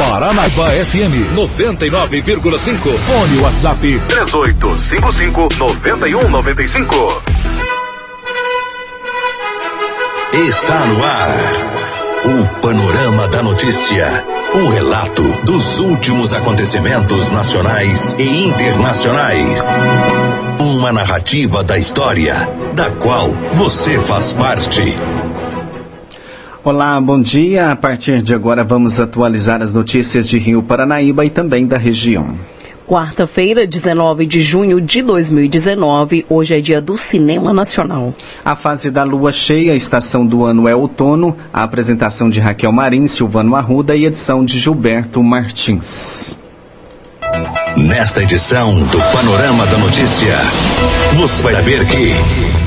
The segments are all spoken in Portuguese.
Paranaíba FM 99,5. Fone WhatsApp 3855-9195. Está no ar. O Panorama da Notícia. Um relato dos últimos acontecimentos nacionais e internacionais. Uma narrativa da história, da qual você faz parte. Olá, bom dia. A partir de agora vamos atualizar as notícias de Rio Paranaíba e também da região. Quarta-feira, 19 de junho de 2019, hoje é dia do Cinema Nacional. A fase da lua cheia, a estação do ano é outono, a apresentação de Raquel Marim, Silvano Arruda e edição de Gilberto Martins. Nesta edição do Panorama da Notícia, você vai saber que.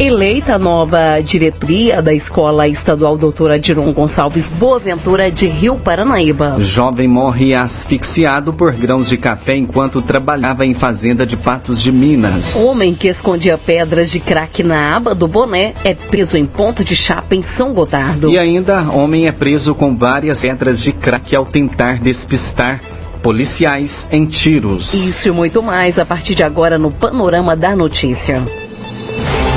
Eleita a nova diretoria da Escola Estadual Doutora Diron Gonçalves Boaventura de Rio Paranaíba. Jovem morre asfixiado por grãos de café enquanto trabalhava em fazenda de Patos de Minas. Homem que escondia pedras de crack na aba do boné é preso em ponto de chapa em São Gotardo. E ainda, homem é preso com várias pedras de crack ao tentar despistar policiais em tiros. Isso e muito mais a partir de agora no Panorama da Notícia.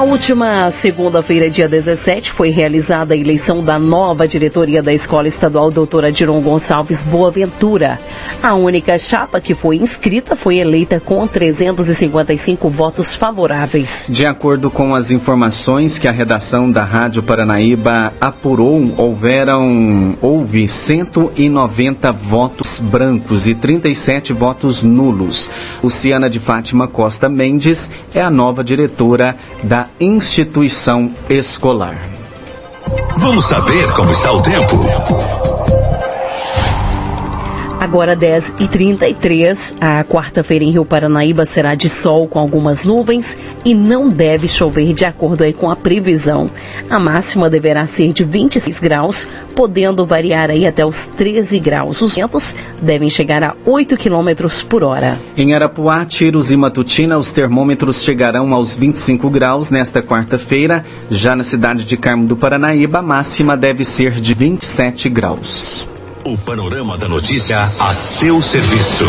Na última segunda-feira, dia 17, foi realizada a eleição da nova diretoria da Escola Estadual Doutora Diron Gonçalves Boaventura. A única chapa que foi inscrita foi eleita com 355 votos favoráveis. De acordo com as informações que a redação da Rádio Paranaíba apurou, houveram houve 190 votos brancos e 37 votos nulos. Luciana de Fátima Costa Mendes é a nova diretora da instituição escolar. Vamos saber como está o tempo. Agora 10 e 33 a quarta-feira em Rio Paranaíba será de sol com algumas nuvens e não deve chover de acordo aí com a previsão. A máxima deverá ser de 26 graus, podendo variar aí até os 13 graus. Os ventos devem chegar a 8 quilômetros por hora. Em Arapuá, Tiros e Matutina, os termômetros chegarão aos 25 graus nesta quarta-feira. Já na cidade de Carmo do Paranaíba, a máxima deve ser de 27 graus. O Panorama da Notícia a seu serviço.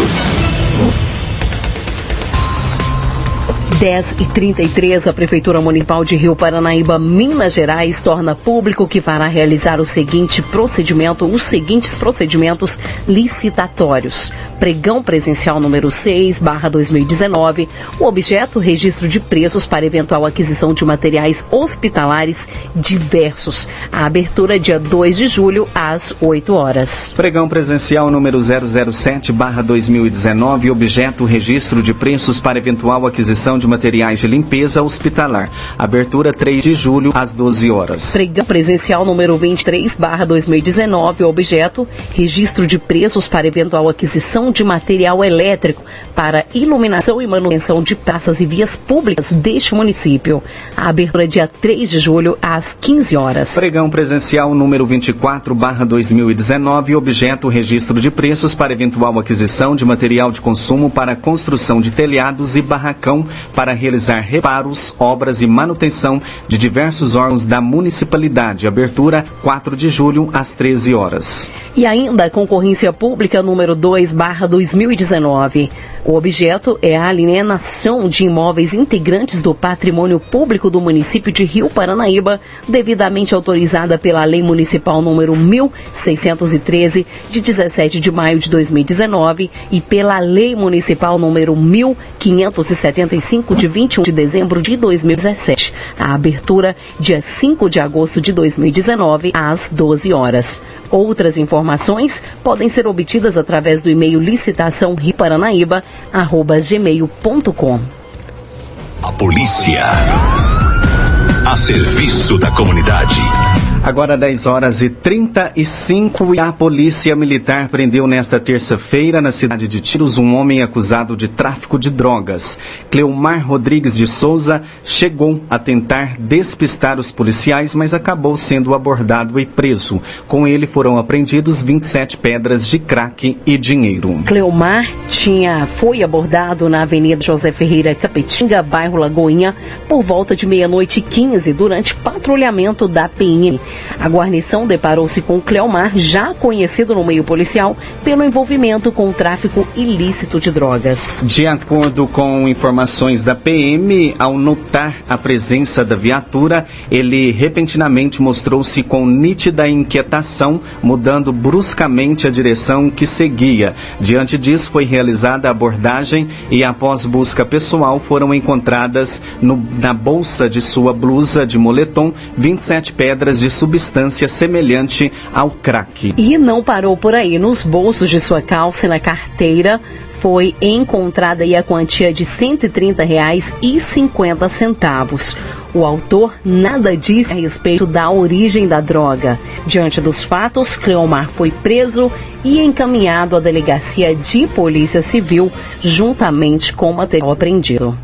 10 e 33 a Prefeitura Municipal de Rio Paranaíba, Minas Gerais, torna público que fará realizar o seguinte procedimento, os seguintes procedimentos licitatórios. Pregão presencial número 6, barra 2019, o objeto, registro de preços para eventual aquisição de materiais hospitalares diversos. A abertura dia 2 de julho, às 8 horas. Pregão presencial número 007, barra 2019, objeto, registro de preços para eventual aquisição de materiais de limpeza hospitalar. Abertura 3 de julho, às 12 horas. Pregão presencial número 23, barra 2019, objeto, registro de preços para eventual aquisição de material elétrico para iluminação e manutenção de praças e vias públicas deste município. A abertura é dia 3 de julho, às 15 horas. Pregão presencial número 24, barra 2019, objeto, registro de preços para eventual aquisição de material de consumo para construção de telhados e barracão para realizar reparos, obras e manutenção de diversos órgãos da municipalidade. Abertura 4 de julho, às 13 horas. E ainda a concorrência pública número 2, barra 2019. O objeto é a alienação de imóveis integrantes do patrimônio público do município de Rio Paranaíba, devidamente autorizada pela Lei Municipal número 1613, de 17 de maio de 2019, e pela Lei Municipal número 1575, de 21 de dezembro de 2017. A abertura, dia 5 de agosto de 2019, às 12 horas. Outras informações podem ser obtidas através do e-mail licitação gmail.com. A polícia a serviço da comunidade. Agora 10 horas e 35 e a polícia militar prendeu nesta terça-feira na cidade de Tiros um homem acusado de tráfico de drogas. Cleomar Rodrigues de Souza chegou a tentar despistar os policiais, mas acabou sendo abordado e preso. Com ele foram apreendidos 27 pedras de crack e dinheiro. Cleomar tinha foi abordado na Avenida José Ferreira Capetinga, bairro Lagoinha, por volta de meia-noite e 15 durante patrulhamento da PM. A guarnição deparou-se com Cleomar, já conhecido no meio policial, pelo envolvimento com o tráfico ilícito de drogas. De acordo com informações da PM, ao notar a presença da viatura, ele repentinamente mostrou-se com nítida inquietação, mudando bruscamente a direção que seguia. Diante disso, foi realizada a abordagem e, após busca pessoal, foram encontradas no, na bolsa de sua blusa de moletom 27 pedras de substância semelhante ao crack. E não parou por aí. Nos bolsos de sua calça e na carteira foi encontrada a quantia de R$ 130,50. O autor nada disse a respeito da origem da droga. Diante dos fatos, Cleomar foi preso e encaminhado à delegacia de Polícia Civil juntamente com o material apreendido.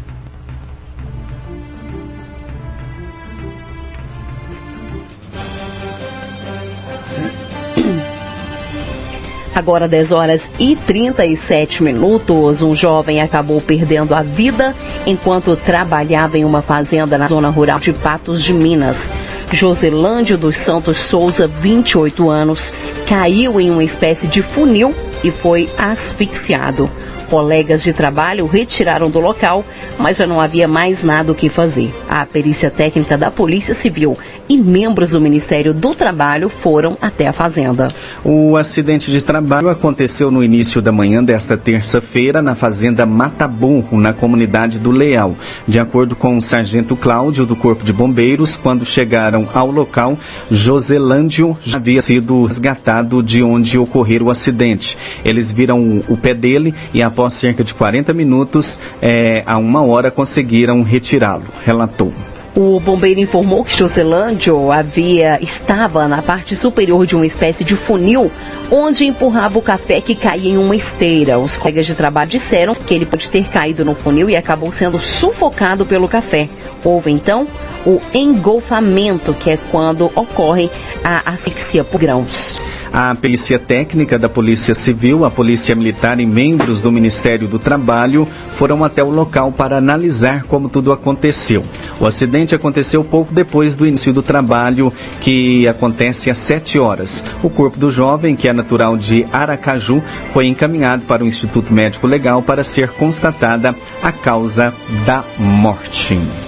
Agora 10 horas e 37 minutos, um jovem acabou perdendo a vida enquanto trabalhava em uma fazenda na zona rural de Patos de Minas. Joselândio dos Santos Souza, 28 anos, caiu em uma espécie de funil e foi asfixiado. Colegas de trabalho retiraram do local, mas já não havia mais nada o que fazer. A perícia técnica da Polícia Civil e membros do Ministério do Trabalho foram até a fazenda. O acidente de trabalho aconteceu no início da manhã desta terça-feira na fazenda Mataburro, na comunidade do Leal. De acordo com o sargento Cláudio do Corpo de Bombeiros, quando chegaram ao local, Joselândio já havia sido resgatado de onde ocorreu o acidente. Eles viram o pé dele e após cerca de 40 minutos, é, a uma hora, conseguiram retirá-lo, relatou. O bombeiro informou que Joselândio havia estava na parte superior de uma espécie de funil, onde empurrava o café que caía em uma esteira. Os colegas de trabalho disseram que ele pode ter caído no funil e acabou sendo sufocado pelo café. Houve então o engolfamento, que é quando ocorre a asfixia por grãos. A perícia técnica da Polícia Civil, a Polícia Militar e membros do Ministério do Trabalho foram até o local para analisar como tudo aconteceu. O acidente aconteceu pouco depois do início do trabalho, que acontece às 7 horas. O corpo do jovem, que é natural de Aracaju, foi encaminhado para o Instituto Médico Legal para ser constatada a causa da morte.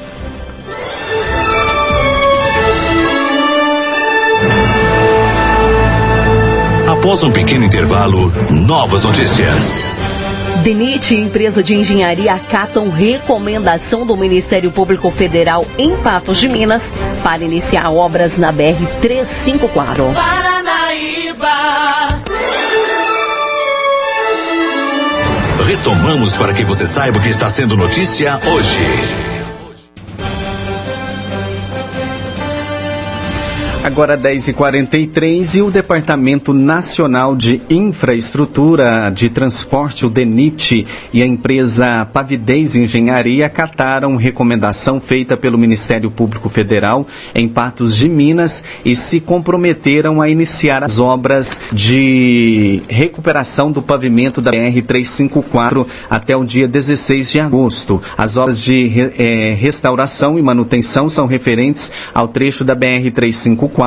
Após um pequeno intervalo, novas notícias. DENIT, empresa de engenharia, acatam recomendação do Ministério Público Federal em Patos de Minas para iniciar obras na BR-354. Paranaíba! Retomamos para que você saiba o que está sendo notícia hoje. Agora 10h43 e o Departamento Nacional de Infraestrutura de Transporte, o DENIT, e a empresa Pavidez Engenharia acataram recomendação feita pelo Ministério Público Federal em Patos de Minas e se comprometeram a iniciar as obras de recuperação do pavimento da BR-354 até o dia 16 de agosto. As obras de eh, restauração e manutenção são referentes ao trecho da BR-354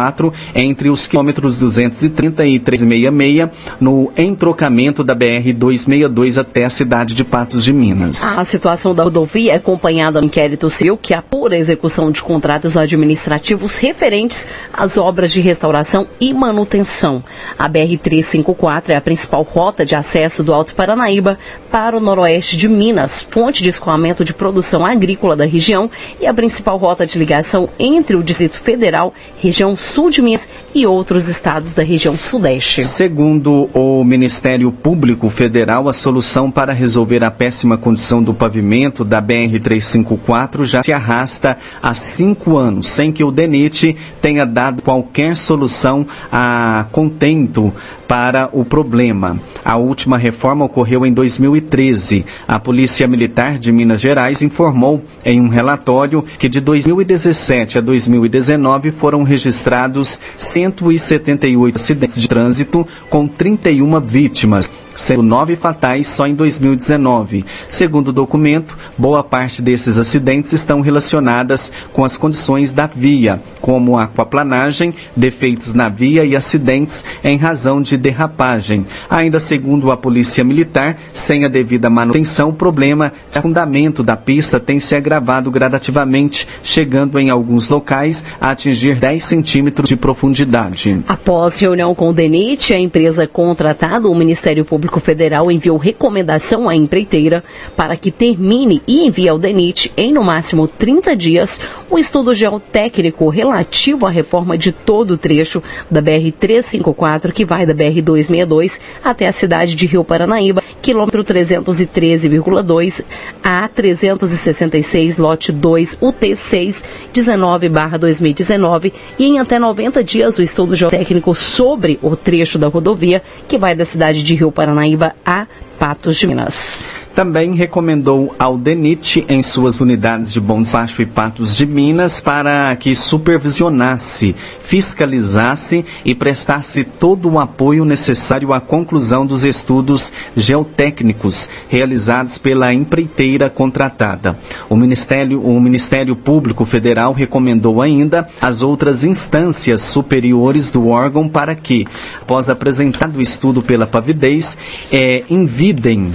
entre os quilômetros 230 e 366, no entrocamento da BR-262 até a cidade de Patos de Minas. A situação da rodovia é acompanhada no inquérito civil que apura a execução de contratos administrativos referentes às obras de restauração e manutenção. A BR-354 é a principal rota de acesso do Alto Paranaíba para o noroeste de Minas, fonte de escoamento de produção agrícola da região e a principal rota de ligação entre o Distrito Federal, região região sul de Minas e outros estados da região sudeste. Segundo o Ministério Público Federal, a solução para resolver a péssima condição do pavimento da BR-354 já se arrasta há cinco anos, sem que o DENIT tenha dado qualquer solução a contento para o problema. A última reforma ocorreu em 2013. A Polícia Militar de Minas Gerais informou em um relatório que de 2017 a 2019 foram registrados 178 acidentes de trânsito com 31 vítimas sendo nove fatais só em 2019. Segundo o documento, boa parte desses acidentes estão relacionadas com as condições da via, como aquaplanagem, defeitos na via e acidentes em razão de derrapagem. Ainda segundo a Polícia Militar, sem a devida manutenção, o problema de afundamento da pista tem se agravado gradativamente, chegando em alguns locais a atingir 10 centímetros de profundidade. Após reunião com o DENIT, a empresa contratada, o Ministério Público Público Federal enviou recomendação à empreiteira para que termine e envie ao DENIT, em no máximo 30 dias, o estudo geotécnico relativo à reforma de todo o trecho da BR-354, que vai da BR-262 até a cidade de Rio Paranaíba, quilômetro 313,2 a 366, lote 2, UT6, 19-2019, e em até 90 dias o estudo geotécnico sobre o trecho da rodovia, que vai da cidade de Rio Paranaíba Paranaíba a Patos de Minas. Também recomendou ao DENIT em suas unidades de Bom Despacho e Patos de Minas para que supervisionasse, fiscalizasse e prestasse todo o apoio necessário à conclusão dos estudos geotécnicos realizados pela empreiteira contratada. O Ministério, o Ministério Público Federal recomendou ainda as outras instâncias superiores do órgão para que, após apresentado o estudo pela pavidez, é, envidem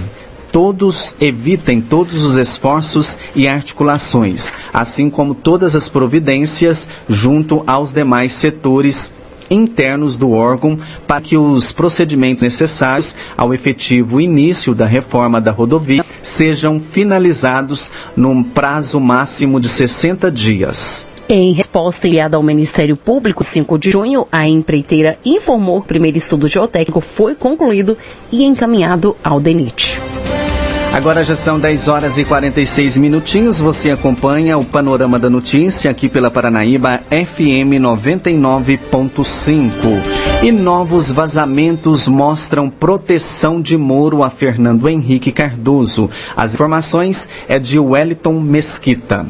todos evitem todos os esforços e articulações, assim como todas as providências junto aos demais setores internos do órgão para que os procedimentos necessários ao efetivo início da reforma da rodovia sejam finalizados num prazo máximo de 60 dias. Em resposta enviada ao Ministério Público, 5 de junho, a empreiteira informou que o primeiro estudo geotécnico foi concluído e encaminhado ao DENIT. Agora já são 10 horas e 46 minutinhos. Você acompanha o Panorama da Notícia aqui pela Paranaíba FM 99.5. E novos vazamentos mostram proteção de Moro a Fernando Henrique Cardoso. As informações é de Wellington Mesquita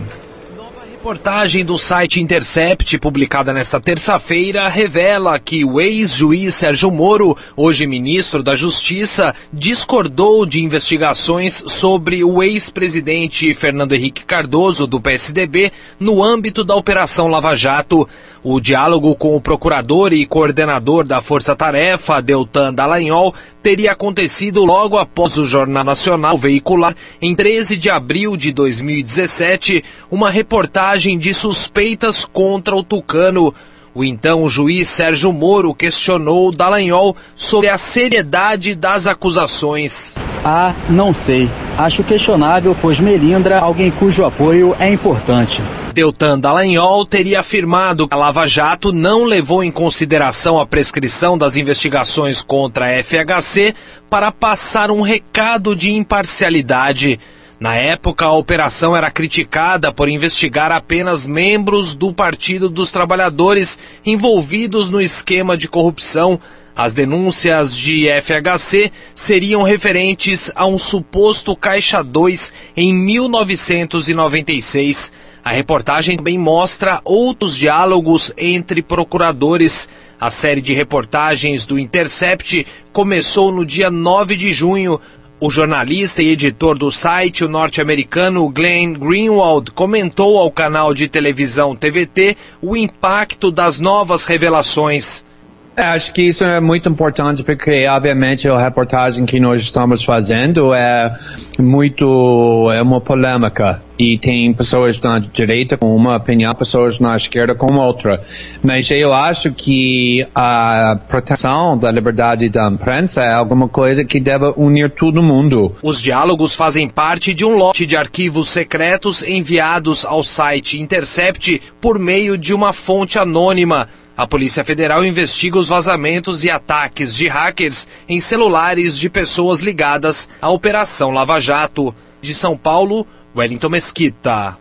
reportagem do site Intercept, publicada nesta terça-feira, revela que o ex-juiz Sérgio Moro, hoje ministro da Justiça, discordou de investigações sobre o ex-presidente Fernando Henrique Cardoso, do PSDB, no âmbito da Operação Lava Jato. O diálogo com o procurador e coordenador da Força Tarefa, Deltan Dallagnol, teria acontecido logo após o Jornal Nacional veicular, em 13 de abril de 2017, uma reportagem de suspeitas contra o Tucano. O então juiz Sérgio Moro questionou Dallagnol sobre a seriedade das acusações. Ah, não sei. Acho questionável, pois Melindra, alguém cujo apoio é importante. Deltan Dallagnol teria afirmado que a Lava Jato não levou em consideração a prescrição das investigações contra a FHC para passar um recado de imparcialidade. Na época, a operação era criticada por investigar apenas membros do Partido dos Trabalhadores envolvidos no esquema de corrupção. As denúncias de FHC seriam referentes a um suposto Caixa 2 em 1996. A reportagem também mostra outros diálogos entre procuradores. A série de reportagens do Intercept começou no dia 9 de junho. O jornalista e editor do site, norte-americano Glenn Greenwald, comentou ao canal de televisão TVT o impacto das novas revelações. É, acho que isso é muito importante porque, obviamente, a reportagem que nós estamos fazendo é muito, é uma polêmica e tem pessoas na direita com uma opinião, pessoas na esquerda com outra. Mas eu acho que a proteção da liberdade da imprensa é alguma coisa que deve unir todo mundo. Os diálogos fazem parte de um lote de arquivos secretos enviados ao site Intercept por meio de uma fonte anônima. A Polícia Federal investiga os vazamentos e ataques de hackers em celulares de pessoas ligadas à Operação Lava Jato. De São Paulo, Wellington Mesquita.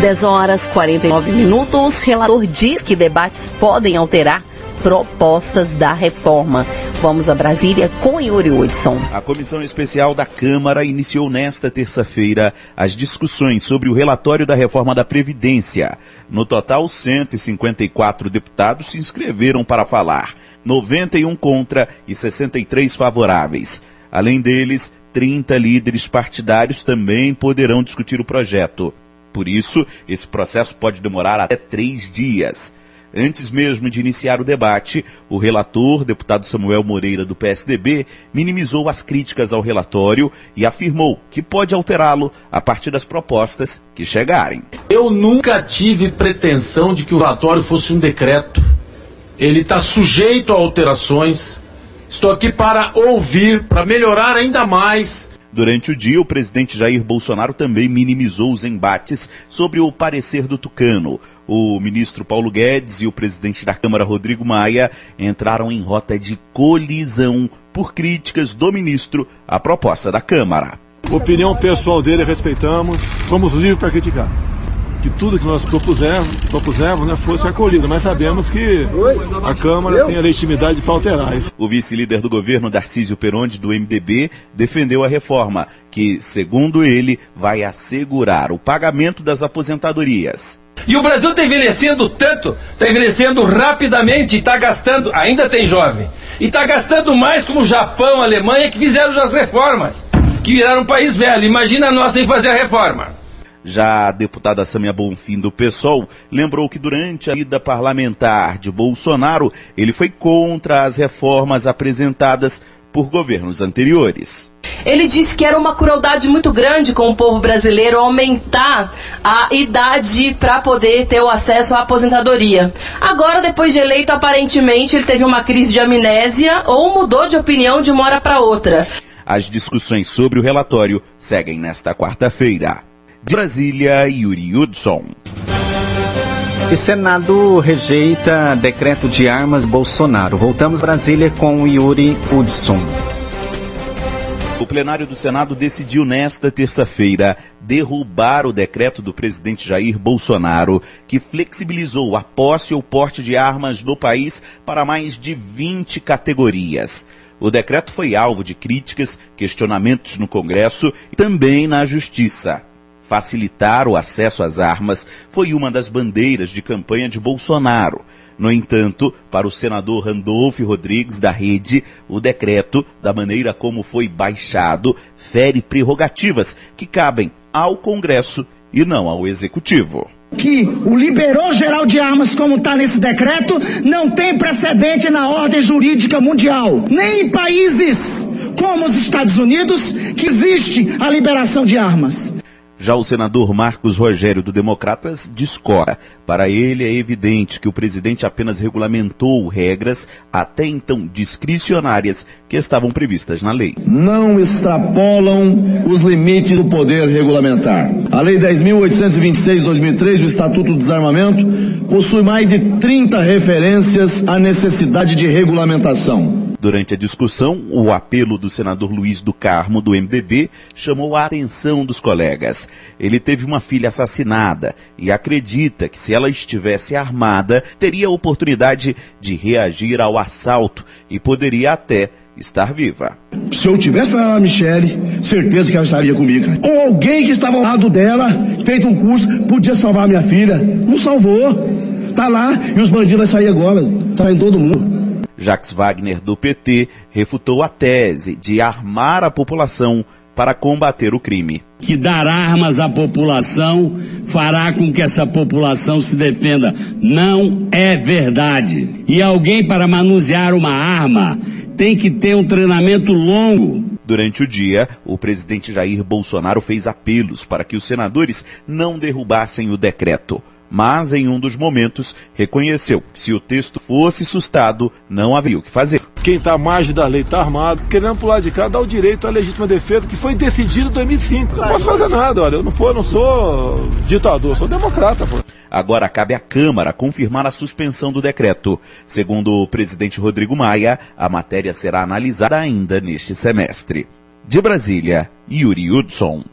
10 horas 49 minutos. Relator diz que debates podem alterar propostas da reforma. Vamos a Brasília com Yuri Hudson. A comissão especial da Câmara iniciou nesta terça-feira as discussões sobre o relatório da reforma da Previdência. No total, 154 deputados se inscreveram para falar, 91 contra e 63 favoráveis. Além deles, 30 líderes partidários também poderão discutir o projeto. Por isso, esse processo pode demorar até três dias. Antes mesmo de iniciar o debate, o relator, deputado Samuel Moreira, do PSDB, minimizou as críticas ao relatório e afirmou que pode alterá-lo a partir das propostas que chegarem. Eu nunca tive pretensão de que o relatório fosse um decreto. Ele está sujeito a alterações. Estou aqui para ouvir, para melhorar ainda mais Durante o dia, o presidente Jair Bolsonaro também minimizou os embates sobre o parecer do Tucano. O ministro Paulo Guedes e o presidente da Câmara, Rodrigo Maia, entraram em rota de colisão por críticas do ministro à proposta da Câmara. Opinião pessoal dele respeitamos, somos livres para criticar que tudo que nós propusemos, propusemos né, fosse acolhido, mas sabemos que a Câmara tem a legitimidade para alterar isso. O vice-líder do governo, Darcísio Peronde, do MDB, defendeu a reforma, que, segundo ele, vai assegurar o pagamento das aposentadorias. E o Brasil está envelhecendo tanto, está envelhecendo rapidamente e está gastando, ainda tem jovem, e está gastando mais como o Japão, a Alemanha, que fizeram já as reformas, que viraram um país velho. Imagina nós sem fazer a reforma. Já a deputada Samia Bonfim do PSOL lembrou que durante a ida parlamentar de Bolsonaro, ele foi contra as reformas apresentadas por governos anteriores. Ele disse que era uma crueldade muito grande com o povo brasileiro aumentar a idade para poder ter o acesso à aposentadoria. Agora, depois de eleito, aparentemente ele teve uma crise de amnésia ou mudou de opinião de uma hora para outra. As discussões sobre o relatório seguem nesta quarta-feira. De Brasília, Yuri Hudson. E Senado rejeita decreto de armas Bolsonaro. Voltamos a Brasília com Yuri Hudson. O plenário do Senado decidiu nesta terça-feira derrubar o decreto do presidente Jair Bolsonaro, que flexibilizou a posse ou porte de armas no país para mais de 20 categorias. O decreto foi alvo de críticas, questionamentos no Congresso e também na Justiça. Facilitar o acesso às armas foi uma das bandeiras de campanha de Bolsonaro. No entanto, para o senador Randolfo Rodrigues da Rede, o decreto, da maneira como foi baixado, fere prerrogativas que cabem ao Congresso e não ao Executivo que o liberou geral de armas, como está nesse decreto, não tem precedente na ordem jurídica mundial. Nem em países como os Estados Unidos, que existe a liberação de armas. Já o senador Marcos Rogério do Democratas discorda. Para ele é evidente que o presidente apenas regulamentou regras até então discricionárias que estavam previstas na lei. Não extrapolam os limites do poder regulamentar. A Lei 10.826/2003 do Estatuto do Desarmamento possui mais de 30 referências à necessidade de regulamentação. Durante a discussão, o apelo do senador Luiz do Carmo, do MDB, chamou a atenção dos colegas. Ele teve uma filha assassinada e acredita que se ela estivesse armada, teria a oportunidade de reagir ao assalto e poderia até estar viva. Se eu tivesse na Michelle, certeza que ela estaria comigo. Ou alguém que estava ao lado dela, feito um curso, podia salvar minha filha. Não salvou. Tá lá e os bandidos vão sair agora. Tá em todo mundo. Jacques Wagner, do PT, refutou a tese de armar a população para combater o crime. Que dar armas à população fará com que essa população se defenda. Não é verdade. E alguém para manusear uma arma tem que ter um treinamento longo. Durante o dia, o presidente Jair Bolsonaro fez apelos para que os senadores não derrubassem o decreto mas em um dos momentos reconheceu que se o texto fosse sustado, não havia o que fazer. quem está à margem da lei está armado, querendo pular de cá, dá o direito à legítima defesa, que foi decidido em 2005. Não posso fazer nada, olha, eu não, pô, não sou ditador, sou democrata. Pô. Agora cabe à Câmara confirmar a suspensão do decreto. Segundo o presidente Rodrigo Maia, a matéria será analisada ainda neste semestre. De Brasília, Yuri Hudson.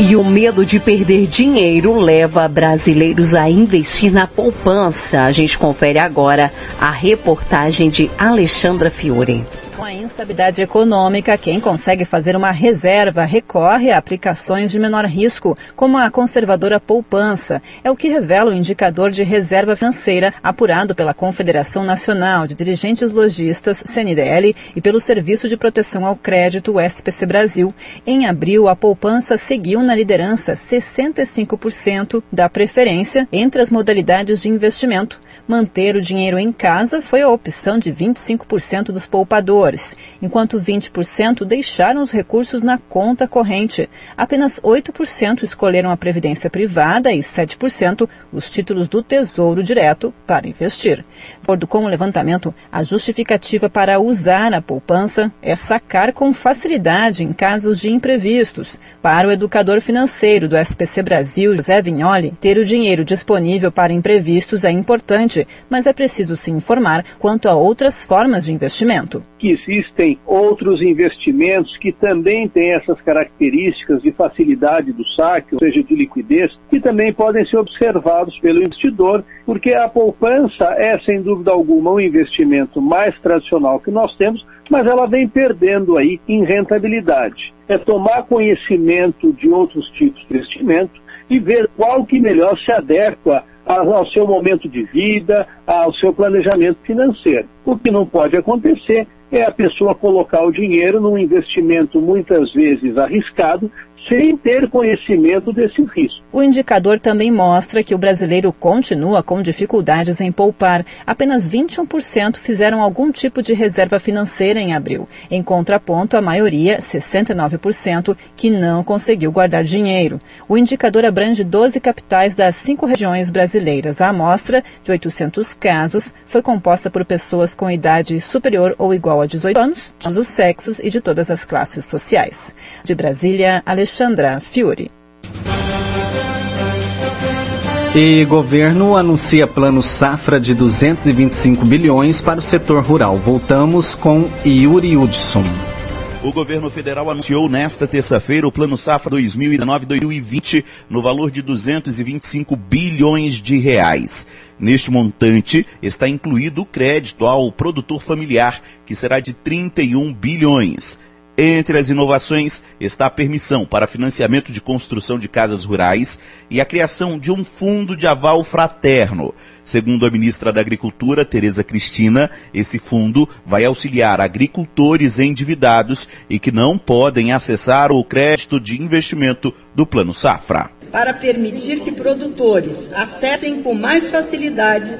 E o medo de perder dinheiro leva brasileiros a investir na poupança. A gente confere agora a reportagem de Alexandra Fiore. Com a instabilidade econômica, quem consegue fazer uma reserva recorre a aplicações de menor risco, como a conservadora poupança. É o que revela o indicador de reserva financeira apurado pela Confederação Nacional de Dirigentes Logistas, CNDL, e pelo Serviço de Proteção ao Crédito, SPC Brasil. Em abril, a poupança seguiu na liderança 65% da preferência entre as modalidades de investimento. Manter o dinheiro em casa foi a opção de 25% dos poupadores enquanto 20% deixaram os recursos na conta corrente. Apenas 8% escolheram a previdência privada e 7% os títulos do Tesouro Direto para investir. De acordo com o levantamento, a justificativa para usar a poupança é sacar com facilidade em casos de imprevistos. Para o educador financeiro do SPC Brasil, José Vignoli, ter o dinheiro disponível para imprevistos é importante, mas é preciso se informar quanto a outras formas de investimento. Que existem outros investimentos que também têm essas características de facilidade do saque, ou seja, de liquidez, que também podem ser observados pelo investidor, porque a poupança é, sem dúvida alguma, um investimento mais tradicional que nós temos, mas ela vem perdendo aí em rentabilidade. É tomar conhecimento de outros tipos de investimento e ver qual que melhor se adequa ao seu momento de vida, ao seu planejamento financeiro. O que não pode acontecer é a pessoa colocar o dinheiro num investimento muitas vezes arriscado, sem ter conhecimento desse risco. O indicador também mostra que o brasileiro continua com dificuldades em poupar. Apenas 21% fizeram algum tipo de reserva financeira em abril. Em contraponto, a maioria, 69%, que não conseguiu guardar dinheiro. O indicador abrange 12 capitais das cinco regiões brasileiras. A amostra, de 800 casos, foi composta por pessoas com idade superior ou igual a 18 anos, de todos os sexos e de todas as classes sociais. De Brasília, Alexandre Alexandra Fiore. E governo anuncia plano safra de 225 bilhões para o setor rural. Voltamos com Yuri Hudson. O governo federal anunciou nesta terça-feira o Plano Safra 2019-2020 no valor de 225 bilhões de reais. Neste montante está incluído o crédito ao produtor familiar, que será de 31 bilhões. Entre as inovações está a permissão para financiamento de construção de casas rurais e a criação de um fundo de aval fraterno. Segundo a ministra da Agricultura, Tereza Cristina, esse fundo vai auxiliar agricultores endividados e que não podem acessar o crédito de investimento do Plano Safra. Para permitir que produtores acessem com mais facilidade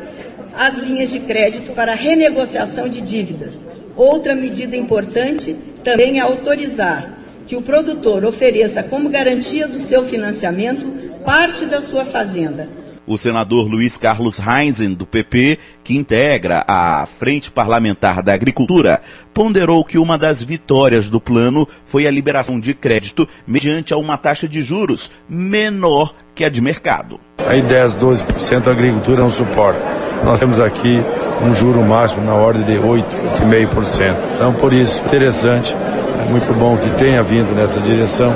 as linhas de crédito para renegociação de dívidas Outra medida importante também é autorizar que o produtor ofereça como garantia do seu financiamento parte da sua fazenda. O senador Luiz Carlos Heinzen, do PP, que integra a Frente Parlamentar da Agricultura, ponderou que uma das vitórias do plano foi a liberação de crédito mediante a uma taxa de juros menor que a de mercado. Aí 10, 12% a agricultura não suporta. Nós temos aqui um juro máximo na ordem de 8, 8,5%. Então, por isso, interessante, é muito bom que tenha vindo nessa direção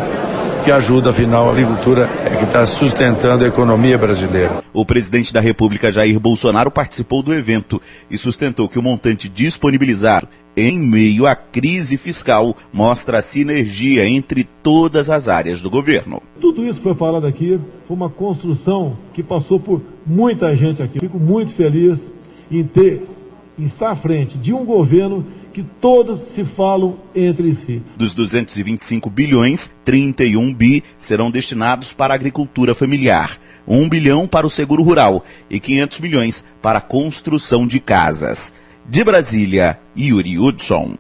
que ajuda, afinal, a agricultura é que está sustentando a economia brasileira. O presidente da República, Jair Bolsonaro, participou do evento e sustentou que o montante disponibilizado em meio à crise fiscal mostra a sinergia entre todas as áreas do governo. Tudo isso foi falado aqui, foi uma construção que passou por muita gente aqui. Fico muito feliz em ter, estar à frente de um governo que todos se falam entre si. Dos 225 bilhões, 31 bi serão destinados para a agricultura familiar, 1 bilhão para o seguro rural e 500 milhões para a construção de casas. De Brasília, Yuri Hudson.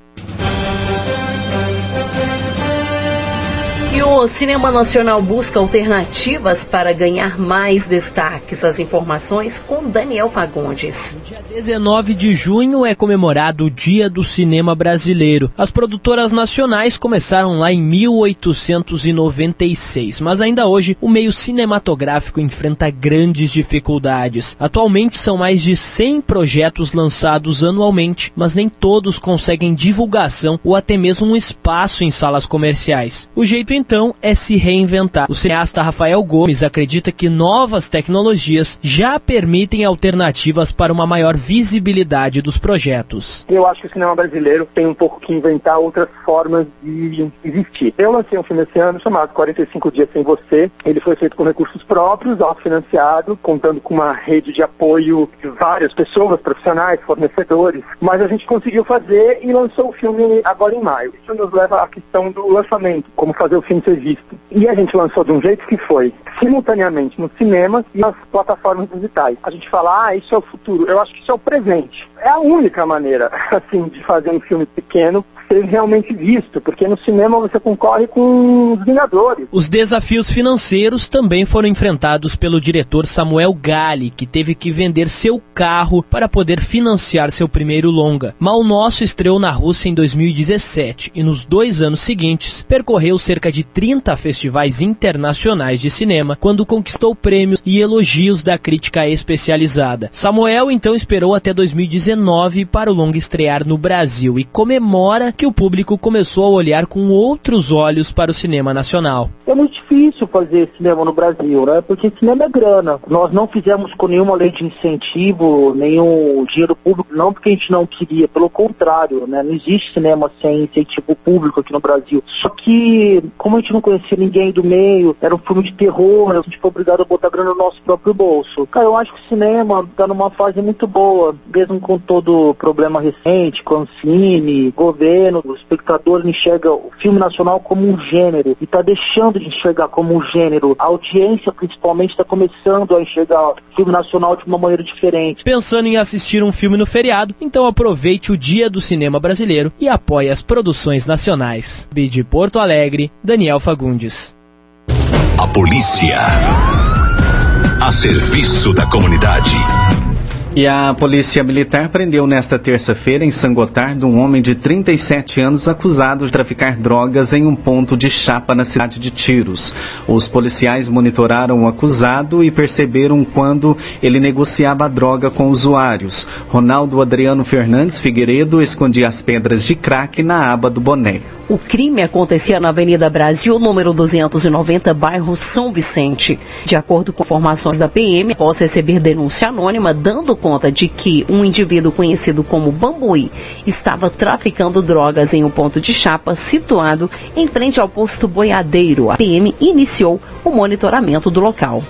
O cinema nacional busca alternativas para ganhar mais destaques. As informações com Daniel Fagundes. Dia 19 de junho é comemorado o Dia do Cinema Brasileiro. As produtoras nacionais começaram lá em 1896, mas ainda hoje o meio cinematográfico enfrenta grandes dificuldades. Atualmente são mais de 100 projetos lançados anualmente, mas nem todos conseguem divulgação ou até mesmo um espaço em salas comerciais. O jeito então é se reinventar. O cineasta Rafael Gomes acredita que novas tecnologias já permitem alternativas para uma maior visibilidade dos projetos. Eu acho que o cinema brasileiro tem um pouco que inventar outras formas de existir. Eu lancei um filme esse ano chamado 45 Dias Sem Você. Ele foi feito com recursos próprios, autofinanciado, contando com uma rede de apoio de várias pessoas, profissionais, fornecedores. Mas a gente conseguiu fazer e lançou o filme agora em maio. Isso nos leva à questão do lançamento, como fazer o filme ser visto. E a gente lançou de um jeito que foi simultaneamente nos cinemas e nas plataformas digitais. A gente fala, ah, isso é o futuro. Eu acho que isso é o presente. É a única maneira, assim, de fazer um filme pequeno ser realmente visto, porque no cinema você concorre com os Vingadores. Os desafios financeiros também foram enfrentados pelo diretor Samuel Gali, que teve que vender seu carro para poder financiar seu primeiro longa. Mal Nosso estreou na Rússia em 2017 e nos dois anos seguintes percorreu cerca de 30 festivais internacionais de cinema, quando conquistou prêmios e elogios da crítica especializada. Samuel então esperou até 2019 para o longa estrear no Brasil e comemora que o público começou a olhar com outros olhos para o cinema nacional. É muito difícil fazer cinema no Brasil, né? Porque cinema é grana. Nós não fizemos com nenhuma lei de incentivo, nenhum dinheiro público, não porque a gente não queria, pelo contrário, né? Não existe cinema sem incentivo público aqui no Brasil. Só que, como a gente não conhecia ninguém do meio, era um filme de terror, a gente foi obrigado a botar grana no nosso próprio bolso. Cara, eu acho que o cinema está numa fase muito boa, mesmo com todo o problema recente, com o cine, governo, o espectador enxerga o filme nacional como um gênero e está deixando de enxergar como um gênero. A audiência, principalmente, está começando a enxergar o filme nacional de uma maneira diferente. Pensando em assistir um filme no feriado, então aproveite o Dia do Cinema Brasileiro e apoie as produções nacionais. De Porto Alegre, Daniel Fagundes. A polícia. A serviço da comunidade. E a Polícia Militar prendeu nesta terça-feira em Sangotardo um homem de 37 anos acusado de traficar drogas em um ponto de chapa na cidade de Tiros. Os policiais monitoraram o acusado e perceberam quando ele negociava a droga com usuários. Ronaldo Adriano Fernandes Figueiredo escondia as pedras de crack na aba do boné. O crime acontecia na Avenida Brasil, número 290, bairro São Vicente. De acordo com informações da PM, após receber denúncia anônima dando conta de que um indivíduo conhecido como Bambuí estava traficando drogas em um ponto de chapa situado em frente ao posto Boiadeiro, a PM iniciou o monitoramento do local.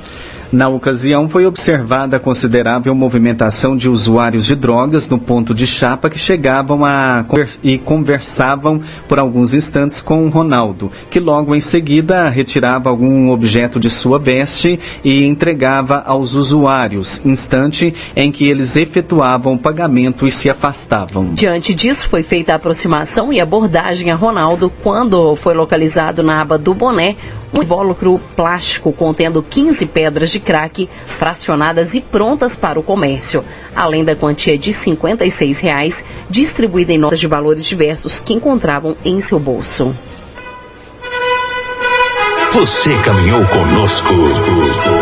Na ocasião, foi observada considerável movimentação de usuários de drogas no ponto de chapa que chegavam a e conversavam por alguns instantes com Ronaldo, que logo em seguida retirava algum objeto de sua veste e entregava aos usuários, instante em que eles efetuavam o pagamento e se afastavam. Diante disso, foi feita a aproximação e abordagem a Ronaldo quando foi localizado na aba do boné um invólucro plástico contendo 15 pedras de crack fracionadas e prontas para o comércio, além da quantia de 56 reais, distribuída em notas de valores diversos que encontravam em seu bolso. Você caminhou conosco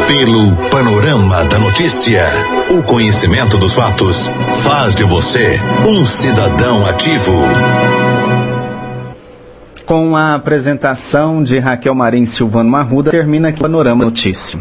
pelo panorama da notícia. O conhecimento dos fatos faz de você um cidadão ativo. Com a apresentação de Raquel Marim Silvano Marruda, termina aqui o Panorama Notícia.